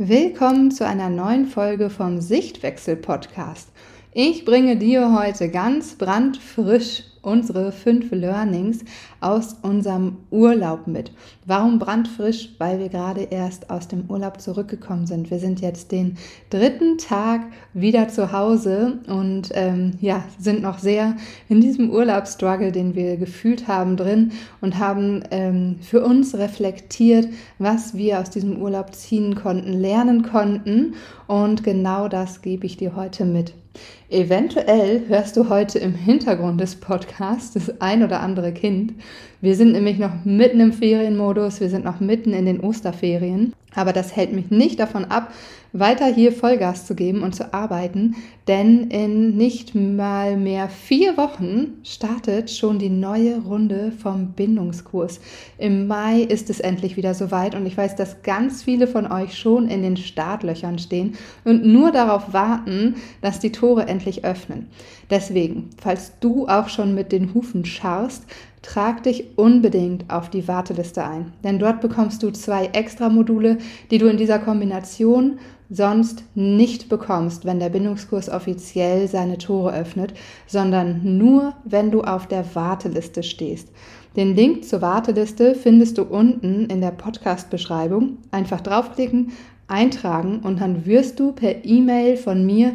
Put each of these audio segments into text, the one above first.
Willkommen zu einer neuen Folge vom Sichtwechsel Podcast. Ich bringe dir heute ganz brandfrisch unsere fünf Learnings aus unserem Urlaub mit. Warum brandfrisch? Weil wir gerade erst aus dem Urlaub zurückgekommen sind. Wir sind jetzt den dritten Tag wieder zu Hause und ähm, ja, sind noch sehr in diesem Urlaubsstruggle, den wir gefühlt haben, drin und haben ähm, für uns reflektiert, was wir aus diesem Urlaub ziehen konnten, lernen konnten. Und genau das gebe ich dir heute mit. Eventuell hörst du heute im Hintergrund des Podcasts das ein oder andere Kind. Wir sind nämlich noch mitten im Ferienmodus, wir sind noch mitten in den Osterferien. Aber das hält mich nicht davon ab, weiter hier Vollgas zu geben und zu arbeiten, denn in nicht mal mehr vier Wochen startet schon die neue Runde vom Bindungskurs. Im Mai ist es endlich wieder soweit und ich weiß, dass ganz viele von euch schon in den Startlöchern stehen und nur darauf warten, dass die Tore endlich öffnen. Deswegen, falls du auch schon mit den Hufen scharrst, trag dich unbedingt auf die Warteliste ein, denn dort bekommst du zwei extra Module, die du in dieser Kombination sonst nicht bekommst, wenn der Bindungskurs offiziell seine Tore öffnet, sondern nur, wenn du auf der Warteliste stehst. Den Link zur Warteliste findest du unten in der Podcast-Beschreibung. Einfach draufklicken, eintragen und dann wirst du per E-Mail von mir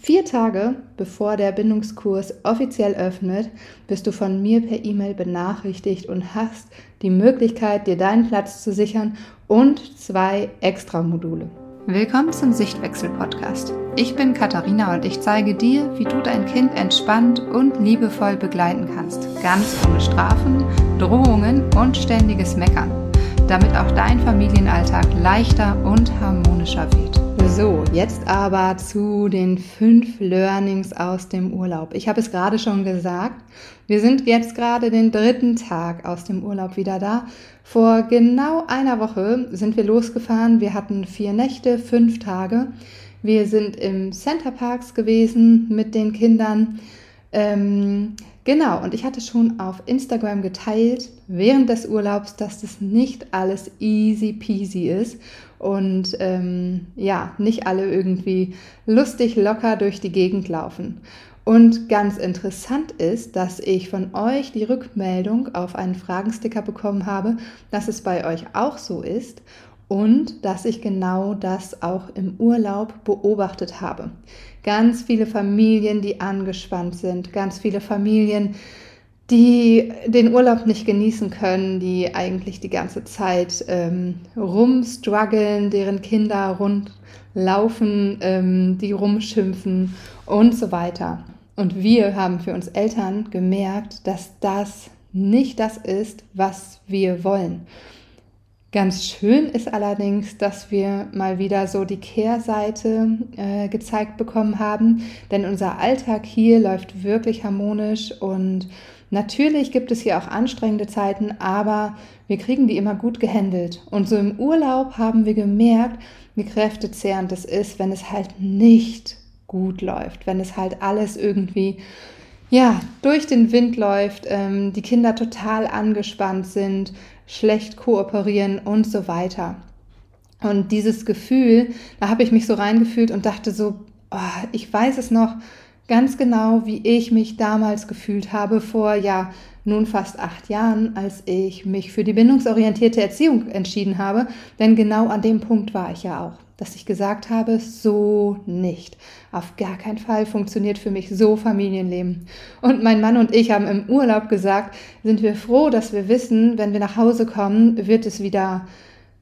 Vier Tage bevor der Bindungskurs offiziell öffnet, bist du von mir per E-Mail benachrichtigt und hast die Möglichkeit, dir deinen Platz zu sichern und zwei Extra-Module. Willkommen zum Sichtwechsel-Podcast. Ich bin Katharina und ich zeige dir, wie du dein Kind entspannt und liebevoll begleiten kannst. Ganz ohne Strafen, Drohungen und ständiges Meckern, damit auch dein Familienalltag leichter und harmonischer wird. So, jetzt aber zu den fünf Learnings aus dem Urlaub. Ich habe es gerade schon gesagt, wir sind jetzt gerade den dritten Tag aus dem Urlaub wieder da. Vor genau einer Woche sind wir losgefahren. Wir hatten vier Nächte, fünf Tage. Wir sind im Center Parks gewesen mit den Kindern. Ähm, genau, und ich hatte schon auf Instagram geteilt während des Urlaubs, dass das nicht alles easy peasy ist und ähm, ja, nicht alle irgendwie lustig locker durch die Gegend laufen. Und ganz interessant ist, dass ich von euch die Rückmeldung auf einen Fragensticker bekommen habe, dass es bei euch auch so ist und dass ich genau das auch im Urlaub beobachtet habe. Ganz viele Familien, die angespannt sind, ganz viele Familien, die den Urlaub nicht genießen können, die eigentlich die ganze Zeit ähm, rumstruggeln, deren Kinder rundlaufen, ähm, die rumschimpfen und so weiter. Und wir haben für uns Eltern gemerkt, dass das nicht das ist, was wir wollen. Ganz schön ist allerdings, dass wir mal wieder so die Kehrseite äh, gezeigt bekommen haben, denn unser Alltag hier läuft wirklich harmonisch und Natürlich gibt es hier auch anstrengende Zeiten, aber wir kriegen die immer gut gehandelt. Und so im Urlaub haben wir gemerkt, wie kräftezehrend es ist, wenn es halt nicht gut läuft, wenn es halt alles irgendwie ja durch den Wind läuft, ähm, die Kinder total angespannt sind, schlecht kooperieren und so weiter. Und dieses Gefühl, da habe ich mich so reingefühlt und dachte so, oh, ich weiß es noch, ganz genau, wie ich mich damals gefühlt habe vor ja nun fast acht Jahren, als ich mich für die bindungsorientierte Erziehung entschieden habe. Denn genau an dem Punkt war ich ja auch, dass ich gesagt habe, so nicht. Auf gar keinen Fall funktioniert für mich so Familienleben. Und mein Mann und ich haben im Urlaub gesagt, sind wir froh, dass wir wissen, wenn wir nach Hause kommen, wird es wieder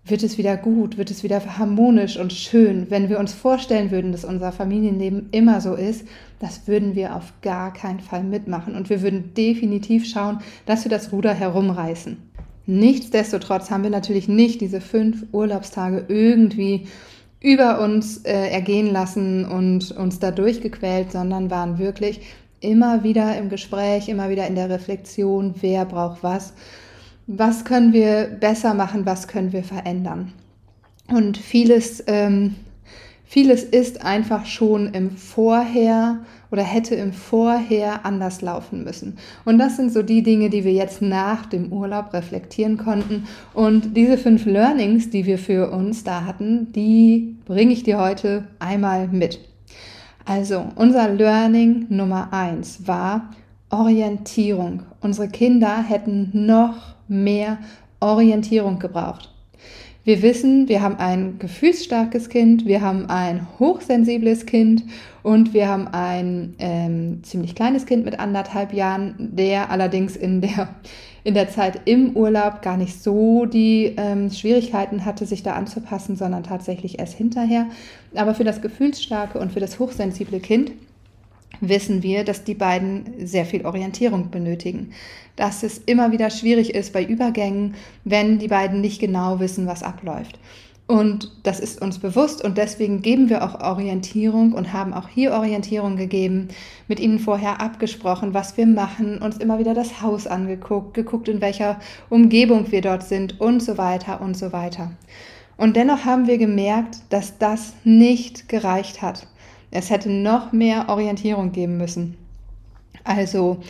wird es wieder gut, wird es wieder harmonisch und schön. Wenn wir uns vorstellen würden, dass unser Familienleben immer so ist, das würden wir auf gar keinen Fall mitmachen und wir würden definitiv schauen, dass wir das Ruder herumreißen. Nichtsdestotrotz haben wir natürlich nicht diese fünf Urlaubstage irgendwie über uns äh, ergehen lassen und uns da durchgequält, sondern waren wirklich immer wieder im Gespräch, immer wieder in der Reflexion, wer braucht was was können wir besser machen, was können wir verändern. Und vieles, ähm, Vieles ist einfach schon im Vorher oder hätte im Vorher anders laufen müssen. Und das sind so die Dinge, die wir jetzt nach dem Urlaub reflektieren konnten. Und diese fünf Learnings, die wir für uns da hatten, die bringe ich dir heute einmal mit. Also unser Learning Nummer eins war Orientierung. Unsere Kinder hätten noch mehr Orientierung gebraucht. Wir wissen, wir haben ein gefühlsstarkes Kind, wir haben ein hochsensibles Kind und wir haben ein ähm, ziemlich kleines Kind mit anderthalb Jahren, der allerdings in der, in der Zeit im Urlaub gar nicht so die ähm, Schwierigkeiten hatte, sich da anzupassen, sondern tatsächlich erst hinterher. Aber für das gefühlsstarke und für das hochsensible Kind wissen wir, dass die beiden sehr viel Orientierung benötigen. Dass es immer wieder schwierig ist bei Übergängen, wenn die beiden nicht genau wissen, was abläuft. Und das ist uns bewusst und deswegen geben wir auch Orientierung und haben auch hier Orientierung gegeben, mit ihnen vorher abgesprochen, was wir machen, uns immer wieder das Haus angeguckt, geguckt, in welcher Umgebung wir dort sind und so weiter und so weiter. Und dennoch haben wir gemerkt, dass das nicht gereicht hat. Es hätte noch mehr Orientierung geben müssen. Also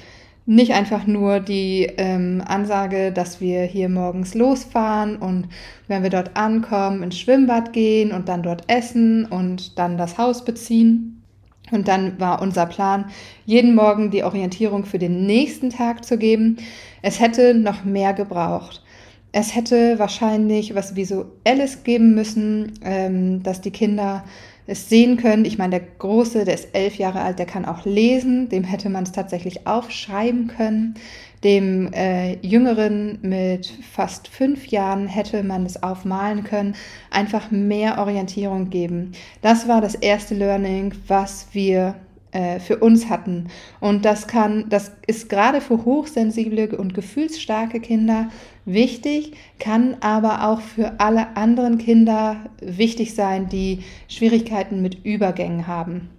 nicht einfach nur die ähm, Ansage, dass wir hier morgens losfahren und wenn wir dort ankommen, ins Schwimmbad gehen und dann dort essen und dann das Haus beziehen. Und dann war unser Plan, jeden Morgen die Orientierung für den nächsten Tag zu geben. Es hätte noch mehr gebraucht. Es hätte wahrscheinlich was Visuelles geben müssen, ähm, dass die Kinder es sehen können. Ich meine, der Große, der ist elf Jahre alt, der kann auch lesen. Dem hätte man es tatsächlich aufschreiben können. Dem äh, Jüngeren mit fast fünf Jahren hätte man es aufmalen können. Einfach mehr Orientierung geben. Das war das erste Learning, was wir für uns hatten. Und das kann, das ist gerade für hochsensible und gefühlsstarke Kinder wichtig, kann aber auch für alle anderen Kinder wichtig sein, die Schwierigkeiten mit Übergängen haben.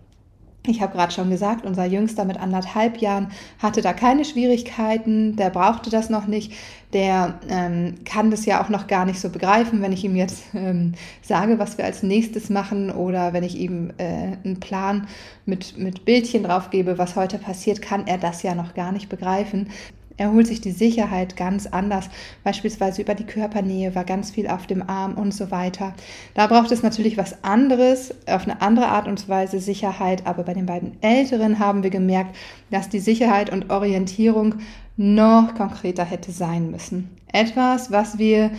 Ich habe gerade schon gesagt, unser Jüngster mit anderthalb Jahren hatte da keine Schwierigkeiten, der brauchte das noch nicht, der ähm, kann das ja auch noch gar nicht so begreifen, wenn ich ihm jetzt ähm, sage, was wir als nächstes machen oder wenn ich ihm äh, einen Plan mit, mit Bildchen drauf gebe, was heute passiert, kann er das ja noch gar nicht begreifen. Er holt sich die Sicherheit ganz anders, beispielsweise über die Körpernähe, war ganz viel auf dem Arm und so weiter. Da braucht es natürlich was anderes, auf eine andere Art und Weise Sicherheit, aber bei den beiden Älteren haben wir gemerkt, dass die Sicherheit und Orientierung noch konkreter hätte sein müssen. Etwas, was wir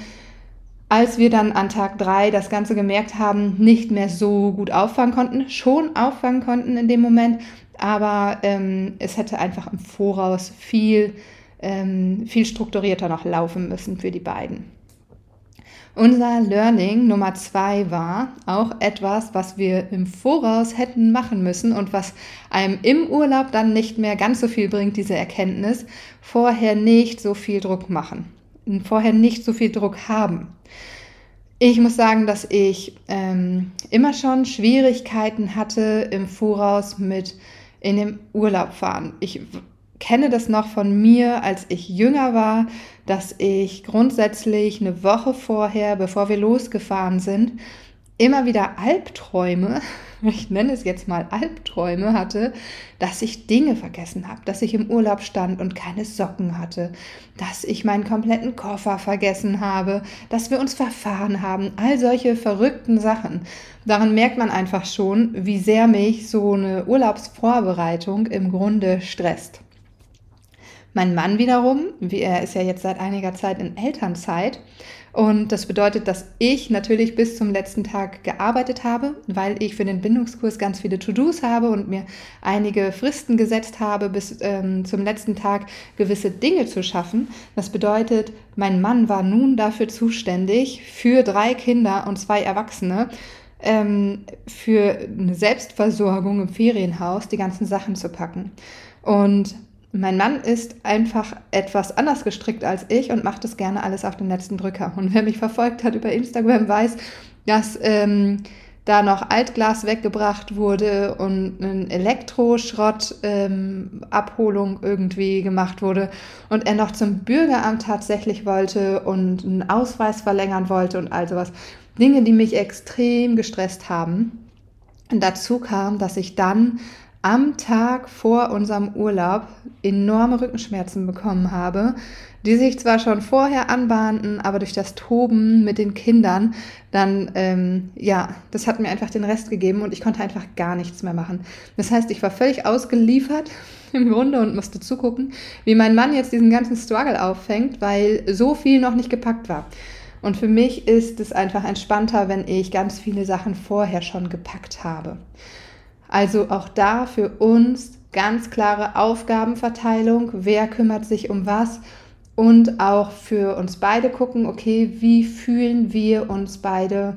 als wir dann an Tag drei das Ganze gemerkt haben, nicht mehr so gut auffangen konnten, schon auffangen konnten in dem Moment, aber ähm, es hätte einfach im Voraus viel ähm, viel strukturierter noch laufen müssen für die beiden. Unser Learning Nummer zwei war auch etwas, was wir im Voraus hätten machen müssen und was einem im Urlaub dann nicht mehr ganz so viel bringt, diese Erkenntnis, vorher nicht so viel Druck machen, vorher nicht so viel Druck haben. Ich muss sagen, dass ich ähm, immer schon Schwierigkeiten hatte im Voraus mit in den Urlaub fahren. Ich kenne das noch von mir, als ich jünger war, dass ich grundsätzlich eine Woche vorher, bevor wir losgefahren sind, immer wieder Albträume, ich nenne es jetzt mal Albträume hatte, dass ich Dinge vergessen habe, dass ich im Urlaub stand und keine Socken hatte, dass ich meinen kompletten Koffer vergessen habe, dass wir uns verfahren haben, all solche verrückten Sachen. Daran merkt man einfach schon, wie sehr mich so eine Urlaubsvorbereitung im Grunde stresst. Mein Mann wiederum, er ist ja jetzt seit einiger Zeit in Elternzeit. Und das bedeutet, dass ich natürlich bis zum letzten Tag gearbeitet habe, weil ich für den Bindungskurs ganz viele To-Dos habe und mir einige Fristen gesetzt habe, bis ähm, zum letzten Tag gewisse Dinge zu schaffen. Das bedeutet, mein Mann war nun dafür zuständig, für drei Kinder und zwei Erwachsene ähm, für eine Selbstversorgung im Ferienhaus die ganzen Sachen zu packen. Und mein Mann ist einfach etwas anders gestrickt als ich und macht das gerne alles auf den letzten Drücker. Und wer mich verfolgt hat über Instagram, weiß, dass ähm, da noch Altglas weggebracht wurde und ein Elektroschrott-Abholung ähm, irgendwie gemacht wurde und er noch zum Bürgeramt tatsächlich wollte und einen Ausweis verlängern wollte und all sowas. Dinge, die mich extrem gestresst haben. dazu kam, dass ich dann am Tag vor unserem Urlaub enorme Rückenschmerzen bekommen habe, die sich zwar schon vorher anbahnten, aber durch das Toben mit den Kindern dann, ähm, ja, das hat mir einfach den Rest gegeben und ich konnte einfach gar nichts mehr machen. Das heißt, ich war völlig ausgeliefert im Grunde und musste zugucken, wie mein Mann jetzt diesen ganzen Struggle auffängt, weil so viel noch nicht gepackt war. Und für mich ist es einfach entspannter, wenn ich ganz viele Sachen vorher schon gepackt habe. Also auch da für uns ganz klare Aufgabenverteilung, wer kümmert sich um was und auch für uns beide gucken, okay, wie fühlen wir uns beide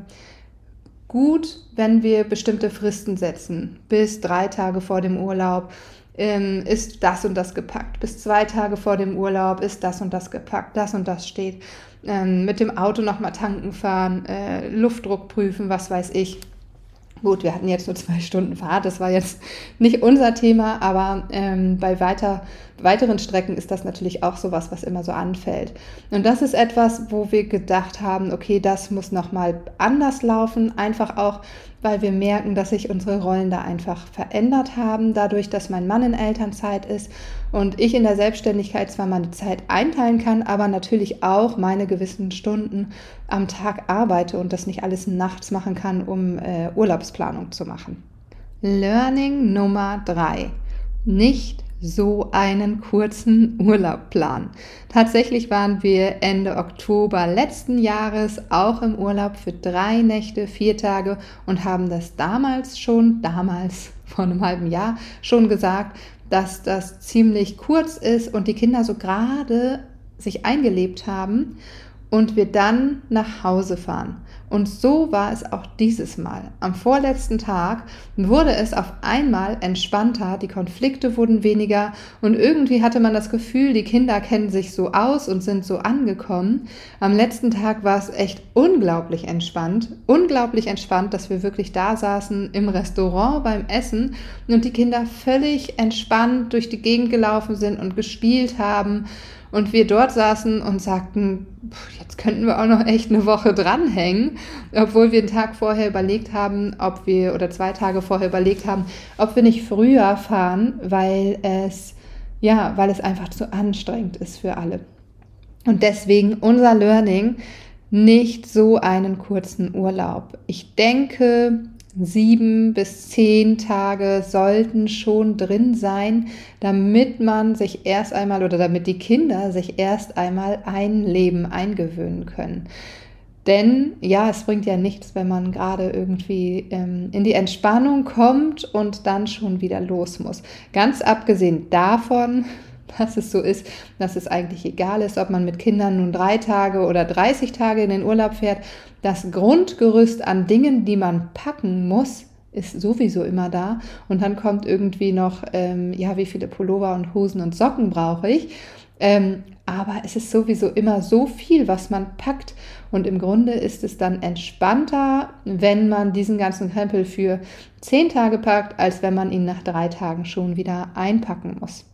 gut, wenn wir bestimmte Fristen setzen. Bis drei Tage vor dem Urlaub ähm, ist das und das gepackt. Bis zwei Tage vor dem Urlaub ist das und das gepackt. Das und das steht. Ähm, mit dem Auto nochmal tanken fahren, äh, Luftdruck prüfen, was weiß ich. Gut, wir hatten jetzt nur zwei Stunden Fahrt, das war jetzt nicht unser Thema, aber ähm, bei weiter, weiteren Strecken ist das natürlich auch sowas, was immer so anfällt. Und das ist etwas, wo wir gedacht haben, okay, das muss nochmal anders laufen, einfach auch, weil wir merken, dass sich unsere Rollen da einfach verändert haben, dadurch, dass mein Mann in Elternzeit ist und ich in der Selbstständigkeit zwar meine Zeit einteilen kann, aber natürlich auch meine gewissen Stunden am Tag arbeite und das nicht alles nachts machen kann, um äh, Urlaubsplanung zu machen. Learning Nummer drei: Nicht so einen kurzen Urlaub planen. Tatsächlich waren wir Ende Oktober letzten Jahres auch im Urlaub für drei Nächte, vier Tage und haben das damals schon, damals vor einem halben Jahr schon gesagt, dass das ziemlich kurz ist und die Kinder so gerade sich eingelebt haben und wir dann nach Hause fahren. Und so war es auch dieses Mal. Am vorletzten Tag wurde es auf einmal entspannter, die Konflikte wurden weniger und irgendwie hatte man das Gefühl, die Kinder kennen sich so aus und sind so angekommen. Am letzten Tag war es echt unglaublich entspannt, unglaublich entspannt, dass wir wirklich da saßen im Restaurant beim Essen und die Kinder völlig entspannt durch die Gegend gelaufen sind und gespielt haben und wir dort saßen und sagten, jetzt könnten wir auch noch echt eine Woche dranhängen, obwohl wir einen Tag vorher überlegt haben, ob wir, oder zwei Tage vorher überlegt haben, ob wir nicht früher fahren, weil es, ja, weil es einfach zu anstrengend ist für alle. Und deswegen unser Learning, nicht so einen kurzen Urlaub. Ich denke, sieben bis zehn Tage sollten schon drin sein, damit man sich erst einmal oder damit die Kinder sich erst einmal ein Leben eingewöhnen können. Denn ja, es bringt ja nichts, wenn man gerade irgendwie ähm, in die Entspannung kommt und dann schon wieder los muss. Ganz abgesehen davon, dass es so ist, dass es eigentlich egal ist, ob man mit Kindern nun drei Tage oder 30 Tage in den Urlaub fährt. Das Grundgerüst an Dingen, die man packen muss, ist sowieso immer da. Und dann kommt irgendwie noch, ähm, ja, wie viele Pullover und Hosen und Socken brauche ich. Ähm, aber es ist sowieso immer so viel, was man packt. Und im Grunde ist es dann entspannter, wenn man diesen ganzen Krempel für zehn Tage packt, als wenn man ihn nach drei Tagen schon wieder einpacken muss.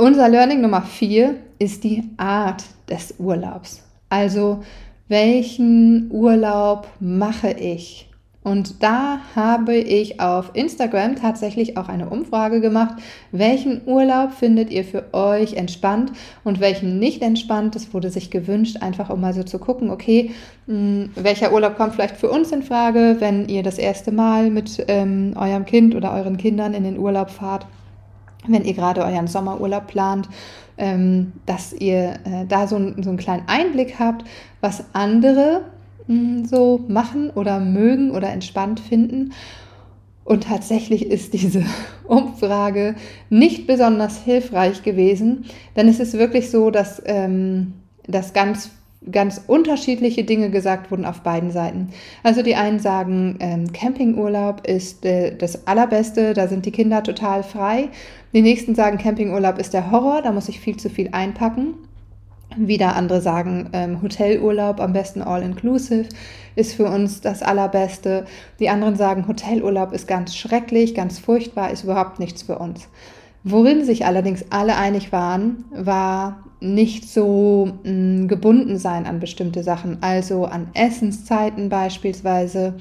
Unser Learning Nummer vier ist die Art des Urlaubs. Also welchen Urlaub mache ich? Und da habe ich auf Instagram tatsächlich auch eine Umfrage gemacht. Welchen Urlaub findet ihr für euch entspannt und welchen nicht entspannt? Es wurde sich gewünscht, einfach um mal so zu gucken, okay, hm, welcher Urlaub kommt vielleicht für uns in Frage, wenn ihr das erste Mal mit ähm, eurem Kind oder euren Kindern in den Urlaub fahrt wenn ihr gerade euren Sommerurlaub plant, ähm, dass ihr äh, da so, so, einen kleinen Einblick habt, was andere mh, hm, so machen oder mögen oder entspannt finden. Und tatsächlich ist diese Umfrage nicht besonders hilfreich gewesen, denn es ist wirklich so, dass, ähm, dass ganz ganz unterschiedliche Dinge gesagt wurden auf beiden Seiten. Also die einen sagen, ähm, Campingurlaub ist äh, das Allerbeste, da sind die Kinder total frei. Die nächsten sagen, Campingurlaub ist der Horror, da muss ich viel zu viel einpacken. Wieder andere sagen, ähm, Hotelurlaub, am besten all-inclusive, ist für uns das Allerbeste. Die anderen sagen, Hotelurlaub ist ganz schrecklich, ganz furchtbar, ist überhaupt nichts für uns. Worin sich allerdings alle einig waren, war nicht so mh, mm, gebunden sein an bestimmte Sachen, also an Essenszeiten beispielsweise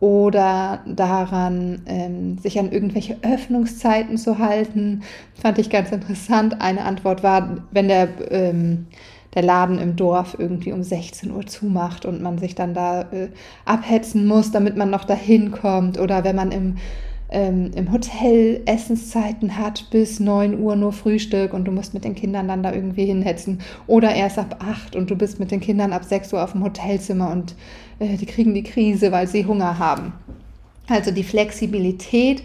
oder daran, ähm, sich an irgendwelche Öffnungszeiten zu halten. Fand ich ganz interessant. Eine Antwort war, wenn der, ähm, der Laden im Dorf irgendwie um 16 Uhr zumacht und man sich dann da äh, abhetzen muss, damit man noch dahin kommt. Oder wenn man im ähm, im Hotel Essenszeiten hat bis 9 Uhr nur Frühstück und du musst mit den Kindern dann da irgendwie hinhetzen oder erst ab 8 und du bist mit den Kindern ab 6 Uhr auf dem Hotelzimmer und äh, die kriegen die Krise, weil sie Hunger haben. Also die Flexibilität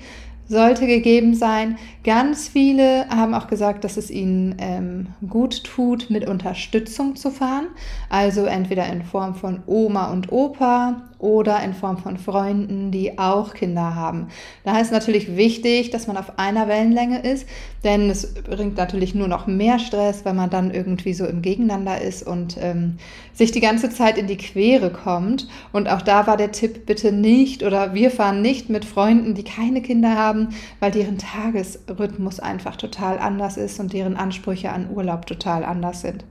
sollte gegeben sein. Ganz viele haben auch gesagt, dass es ihnen ähm, gut tut, mit Unterstützung zu fahren. Also entweder in Form von Oma und Opa oder in Form von Freunden, die auch Kinder haben. Da ist natürlich wichtig, dass man auf einer Wellenlänge ist, denn es bringt natürlich nur noch mehr Stress, wenn man dann irgendwie so im Gegeneinander ist und ähm, sich die ganze Zeit in die Quere kommt. Und auch da war der Tipp, bitte nicht oder wir fahren nicht mit Freunden, die keine Kinder haben, weil deren Tagesrhythmus einfach total anders ist und deren Ansprüche an Urlaub total anders sind.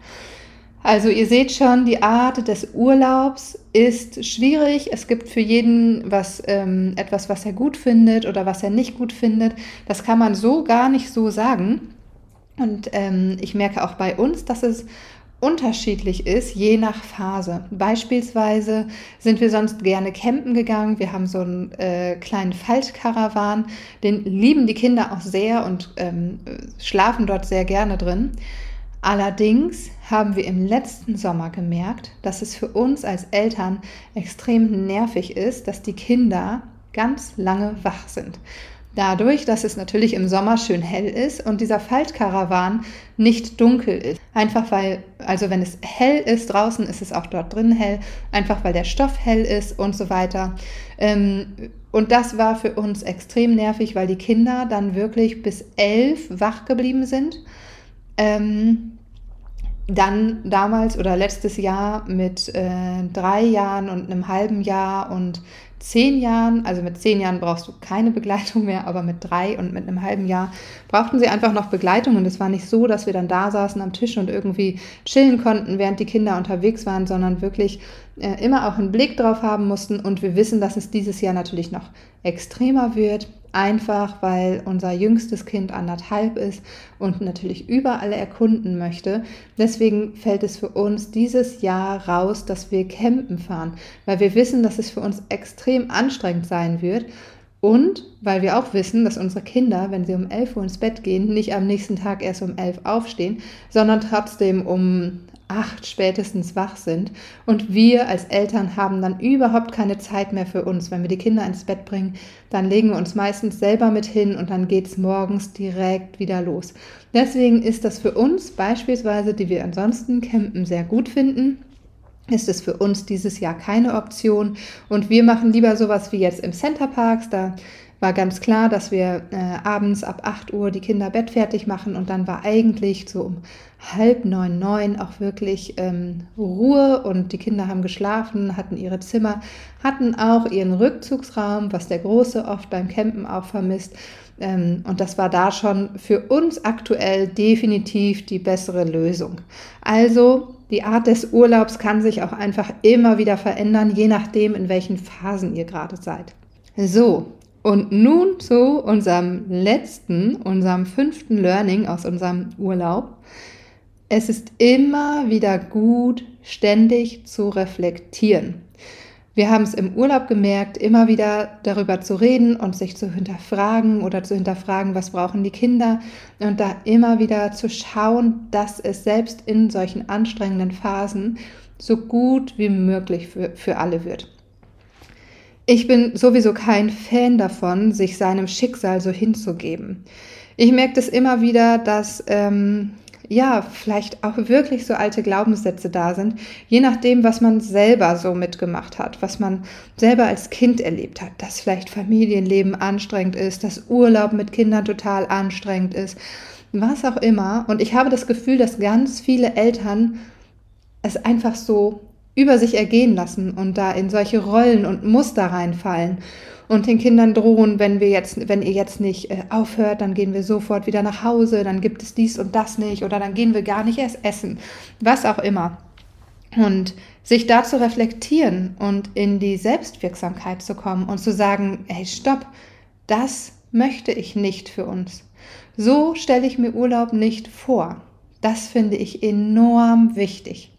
Also ihr seht schon, die Art des Urlaubs ist schwierig. Es gibt für jeden was, ähm, etwas, was er gut findet oder was er nicht gut findet. Das kann man so gar nicht so sagen. Und ähm, ich merke auch bei uns, dass es unterschiedlich ist, je nach Phase. Beispielsweise sind wir sonst gerne campen gegangen. Wir haben so einen äh, kleinen Faltkarawan, den lieben die Kinder auch sehr und ähm, schlafen dort sehr gerne drin. Allerdings haben wir im letzten Sommer gemerkt, dass es für uns als Eltern extrem nervig ist, dass die Kinder ganz lange wach sind. Dadurch, dass es natürlich im Sommer schön hell ist und dieser Faltkarawan nicht dunkel ist. Einfach weil, also wenn es hell ist draußen, ist es auch dort drin hell. Einfach weil der Stoff hell ist und so weiter. Ähm, und das war für uns extrem nervig, weil die Kinder dann wirklich bis elf wach geblieben sind. Ähm, dann damals oder letztes Jahr mit äh, drei Jahren und einem halben Jahr und zehn Jahren, also mit zehn Jahren brauchst du keine Begleitung mehr, aber mit drei und mit einem halben Jahr brauchten sie einfach noch Begleitung. Und es war nicht so, dass wir dann da saßen am Tisch und irgendwie chillen konnten, während die Kinder unterwegs waren, sondern wirklich äh, immer auch einen Blick drauf haben mussten. Und wir wissen, dass es dieses Jahr natürlich noch extremer wird einfach weil unser jüngstes Kind anderthalb ist und natürlich überall erkunden möchte. Deswegen fällt es für uns dieses Jahr raus, dass wir campen fahren, weil wir wissen, dass es für uns extrem anstrengend sein wird. Und weil wir auch wissen, dass unsere Kinder, wenn sie um 11 Uhr ins Bett gehen, nicht am nächsten Tag erst um 11 Uhr aufstehen, sondern trotzdem um acht spätestens wach sind. Und wir als Eltern haben dann überhaupt keine Zeit mehr für uns. Wenn wir die Kinder ins Bett bringen, dann legen wir uns meistens selber mit hin und dann geht es morgens direkt wieder los. Deswegen ist das für uns beispielsweise, die wir ansonsten campen, sehr gut finden ist es für uns dieses Jahr keine Option. Und wir machen lieber sowas wie jetzt im Center Parks. Da war ganz klar, dass wir äh, abends ab 8 Uhr die Kinder bettfertig machen und dann war eigentlich so um halb neun, neun auch wirklich ähm, Ruhe und die Kinder haben geschlafen, hatten ihre Zimmer, hatten auch ihren Rückzugsraum, was der Große oft beim Campen auch vermisst. Ähm, und das war da schon für uns aktuell definitiv die bessere Lösung. Also die Art des Urlaubs kann sich auch einfach immer wieder verändern, je nachdem, in welchen Phasen ihr gerade seid. So, und nun zu unserem letzten, unserem fünften Learning aus unserem Urlaub. Es ist immer wieder gut, ständig zu reflektieren. Wir haben es im Urlaub gemerkt, immer wieder darüber zu reden und sich zu hinterfragen oder zu hinterfragen, was brauchen die Kinder und da immer wieder zu schauen, dass es selbst in solchen anstrengenden Phasen so gut wie möglich für, für alle wird. Ich bin sowieso kein Fan davon, sich seinem Schicksal so hinzugeben. Ich merke das immer wieder, dass ähm, ja vielleicht auch wirklich so alte Glaubenssätze da sind, je nachdem, was man selber so mitgemacht hat, was man selber als Kind erlebt hat, dass vielleicht Familienleben anstrengend ist, dass Urlaub mit Kindern total anstrengend ist, was auch immer. Und ich habe das Gefühl, dass ganz viele Eltern es einfach so über sich ergehen lassen und da in solche Rollen und Muster reinfallen und den Kindern drohen, wenn wir jetzt, wenn ihr jetzt nicht äh, aufhört, dann gehen wir sofort wieder nach Hause, dann gibt es dies und das nicht oder dann gehen wir gar nicht erst essen, was auch immer. Und sich da zu reflektieren und in die Selbstwirksamkeit zu kommen und zu sagen, hey, stopp, das möchte ich nicht für uns. So stelle ich mir Urlaub nicht vor. Das finde ich enorm wichtig.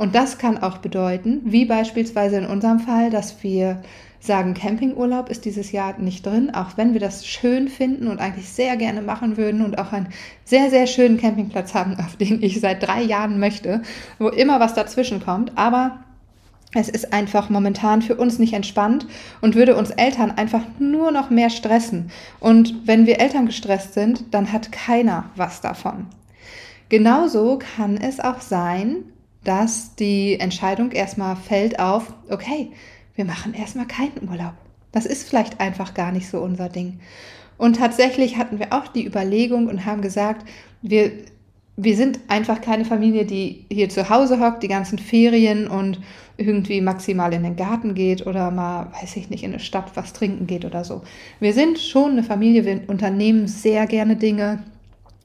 Und das kann auch bedeuten, wie beispielsweise in unserem Fall, dass wir sagen, Campingurlaub ist dieses Jahr nicht drin, auch wenn wir das schön finden und eigentlich sehr gerne machen würden und auch einen sehr, sehr schönen Campingplatz haben, auf den ich seit drei Jahren möchte, wo immer was dazwischen kommt. Aber es ist einfach momentan für uns nicht entspannt und würde uns Eltern einfach nur noch mehr stressen. Und wenn wir Eltern gestresst sind, dann hat keiner was davon. Genauso kann es auch sein, dass die Entscheidung erstmal fällt auf, okay, wir machen erstmal keinen Urlaub. Das ist vielleicht einfach gar nicht so unser Ding. Und tatsächlich hatten wir auch die Überlegung und haben gesagt, wir, wir sind einfach keine Familie, die hier zu Hause hockt, die ganzen Ferien und irgendwie maximal in den Garten geht oder mal, weiß ich nicht, in eine Stadt was trinken geht oder so. Wir sind schon eine Familie, wir unternehmen sehr gerne Dinge,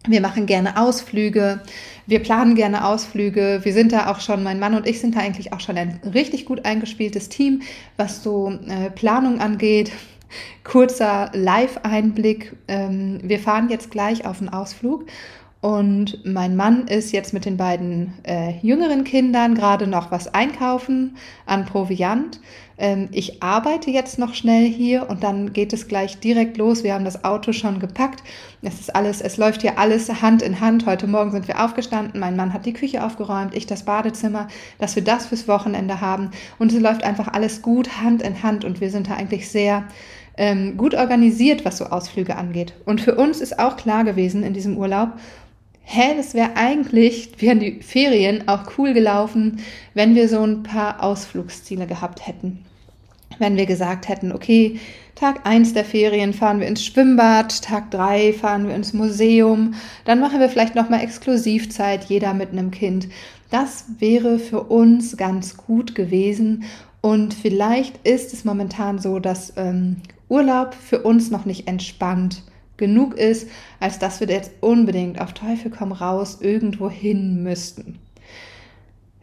wir machen gerne Ausflüge, wir planen gerne Ausflüge. Wir sind da auch schon, mein Mann und ich sind da eigentlich auch schon ein richtig gut eingespieltes Team, was so äh, Planung angeht. Kurzer Live-Einblick. Ähm, wir fahren jetzt gleich auf einen Ausflug und mein Mann ist jetzt mit den beiden äh, jüngeren Kindern gerade noch was einkaufen an Proviant. Ähm, ich arbeite jetzt noch schnell hier und dann geht es gleich direkt los. Wir haben das Auto schon gepackt. Es ist alles, es läuft hier alles Hand in Hand. Heute Morgen sind wir aufgestanden. Mein Mann hat die Küche aufgeräumt, ich das Badezimmer, dass wir das fürs Wochenende haben. Und es läuft einfach alles gut Hand in Hand und wir sind da eigentlich sehr ähm, gut organisiert, was so Ausflüge angeht. Und für uns ist auch klar gewesen in diesem Urlaub, hä, das wäre eigentlich, wären die Ferien auch cool gelaufen, wenn wir so ein paar Ausflugsziele gehabt hätten. Wenn wir gesagt hätten, okay, Tag 1 der Ferien fahren wir ins Schwimmbad, Tag 3 fahren wir ins Museum, dann machen wir vielleicht nochmal Exklusivzeit, jeder mit einem Kind. Das wäre für uns ganz gut gewesen und vielleicht ist es momentan so, dass ähm, Urlaub für uns noch nicht entspannt ist genug ist, als dass wir jetzt unbedingt auf Teufel komm raus irgendwo hin müssten.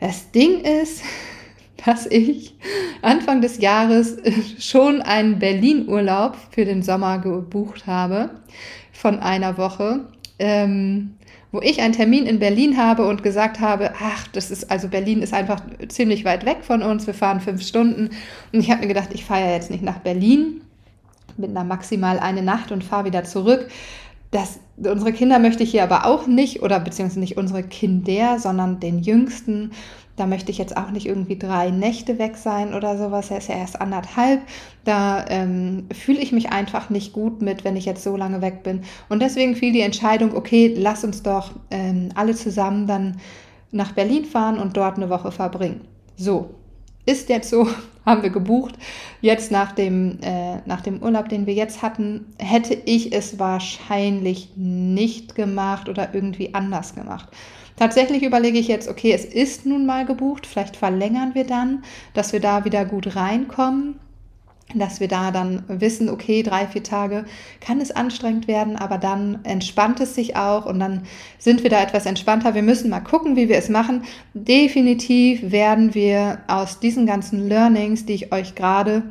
Das Ding ist, dass ich Anfang des Jahres schon einen Berlin-Urlaub für den Sommer gebucht habe von einer Woche, ähm, wo ich einen Termin in Berlin habe und gesagt habe, ach, das ist also Berlin ist einfach ziemlich weit weg von uns, wir fahren fünf Stunden und ich habe mir gedacht, ich fahre ja jetzt nicht nach Berlin, mit einer maximal eine Nacht und fahre wieder zurück. Das, unsere Kinder möchte ich hier aber auch nicht, oder beziehungsweise nicht unsere Kinder, sondern den Jüngsten. Da möchte ich jetzt auch nicht irgendwie drei Nächte weg sein oder sowas. Er ist ja erst anderthalb. Da ähm, fühle ich mich einfach nicht gut mit, wenn ich jetzt so lange weg bin. Und deswegen fiel die Entscheidung, okay, lass uns doch ähm, alle zusammen dann nach Berlin fahren und dort eine Woche verbringen. So, ist jetzt so, haben wir gebucht. Jetzt nach dem, äh, nach dem Urlaub, den wir jetzt hatten, hätte ich es wahrscheinlich nicht gemacht oder irgendwie anders gemacht. Tatsächlich überlege ich jetzt, okay, es ist nun mal gebucht, vielleicht verlängern wir dann, dass wir da wieder gut reinkommen dass wir da dann wissen, okay, drei, vier Tage kann es anstrengend werden, aber dann entspannt es sich auch und dann sind wir da etwas entspannter. Wir müssen mal gucken, wie wir es machen. Definitiv werden wir aus diesen ganzen Learnings, die ich euch gerade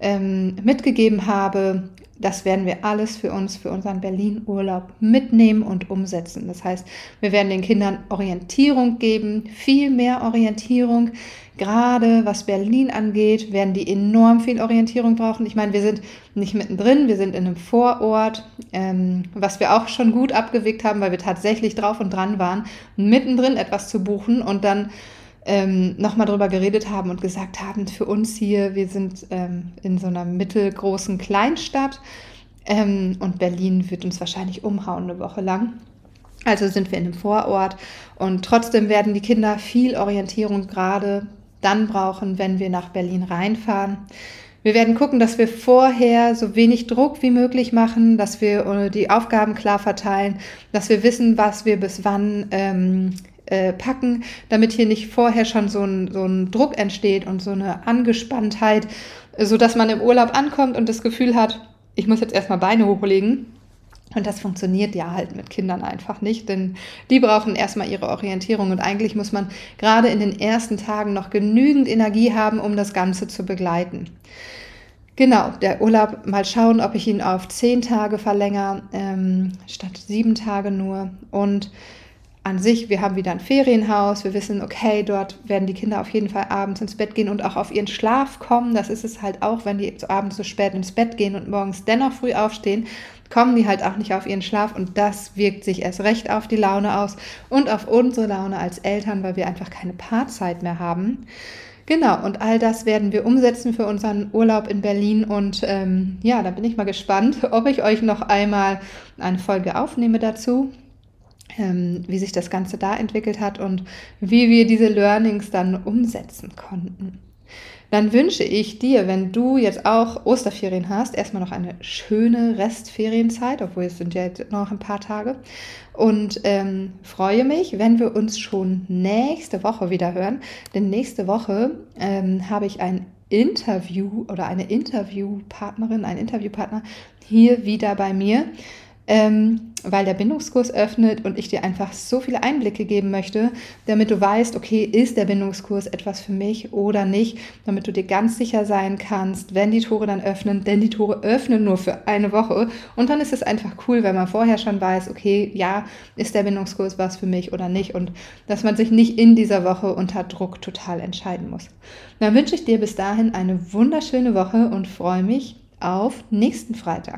ähm, mitgegeben habe, das werden wir alles für uns, für unseren Berlin-Urlaub mitnehmen und umsetzen. Das heißt, wir werden den Kindern Orientierung geben, viel mehr Orientierung. Gerade was Berlin angeht, werden die enorm viel Orientierung brauchen. Ich meine, wir sind nicht mittendrin, wir sind in einem Vorort, ähm, was wir auch schon gut abgewickt haben, weil wir tatsächlich drauf und dran waren, mittendrin etwas zu buchen und dann ähm, nochmal drüber geredet haben und gesagt haben, für uns hier, wir sind ähm, in so einer mittelgroßen Kleinstadt ähm, und Berlin wird uns wahrscheinlich umhauen eine Woche lang. Also sind wir in einem Vorort und trotzdem werden die Kinder viel Orientierung gerade dann brauchen, wenn wir nach Berlin reinfahren. Wir werden gucken, dass wir vorher so wenig Druck wie möglich machen, dass wir äh, die Aufgaben klar verteilen, dass wir wissen, was wir bis wann ähm, äh, packen, damit hier nicht vorher schon so ein, so ein Druck entsteht und so eine Angespanntheit, so dass man im Urlaub ankommt und das Gefühl hat, ich muss jetzt erstmal Beine hochlegen Und das funktioniert ja halt mit Kindern einfach nicht, denn die brauchen erstmal ihre Orientierung und eigentlich muss man gerade in den ersten Tagen noch genügend Energie haben, um das Ganze zu begleiten. Genau, der Urlaub, mal schauen, ob ich ihn auf zehn Tage verlängere, ähm, statt sieben Tage nur. Und an sich, wir haben wieder ein Ferienhaus, wir wissen, okay, dort werden die Kinder auf jeden Fall abends ins Bett gehen und auch auf ihren Schlaf kommen. Das ist es halt auch, wenn die abends so spät ins Bett gehen und morgens dennoch früh aufstehen, kommen die halt auch nicht auf ihren Schlaf und das wirkt sich erst recht auf die Laune aus und auf unsere Laune als Eltern, weil wir einfach keine Paarzeit mehr haben. Genau, und all das werden wir umsetzen für unseren Urlaub in Berlin. Und ähm, ja, da bin ich mal gespannt, ob ich euch noch einmal eine Folge aufnehme dazu ähm, wie sich das Ganze da entwickelt hat und wie wir diese Learnings dann umsetzen konnten. Dann wünsche ich dir, wenn du jetzt auch Osterferien hast, erstmal noch eine schöne Restferienzeit, obwohl es sind ja jetzt noch ein paar Tage. Und ähm, freue mich, wenn wir uns schon nächste Woche wieder hören. Denn nächste Woche ähm, habe ich ein Interview oder eine Interviewpartnerin, einen Interviewpartner hier wieder bei mir ähm, weil der Bindungskurs öffnet und ich dir einfach so viele Einblicke geben möchte, damit du weißt, okay, ist der Bindungskurs etwas für mich oder nicht, damit du dir ganz sicher sein kannst, wenn die Tore dann öffnen, denn die Tore öffnen nur für eine Woche und dann ist es einfach cool, wenn man vorher schon weiß, okay, ja, ist der Bindungskurs was für mich oder nicht und dass man sich nicht in dieser Woche unter Druck total entscheiden muss. Dann wünsche ich dir bis dahin eine wunderschöne Woche und freue mich auf nächsten Freitag.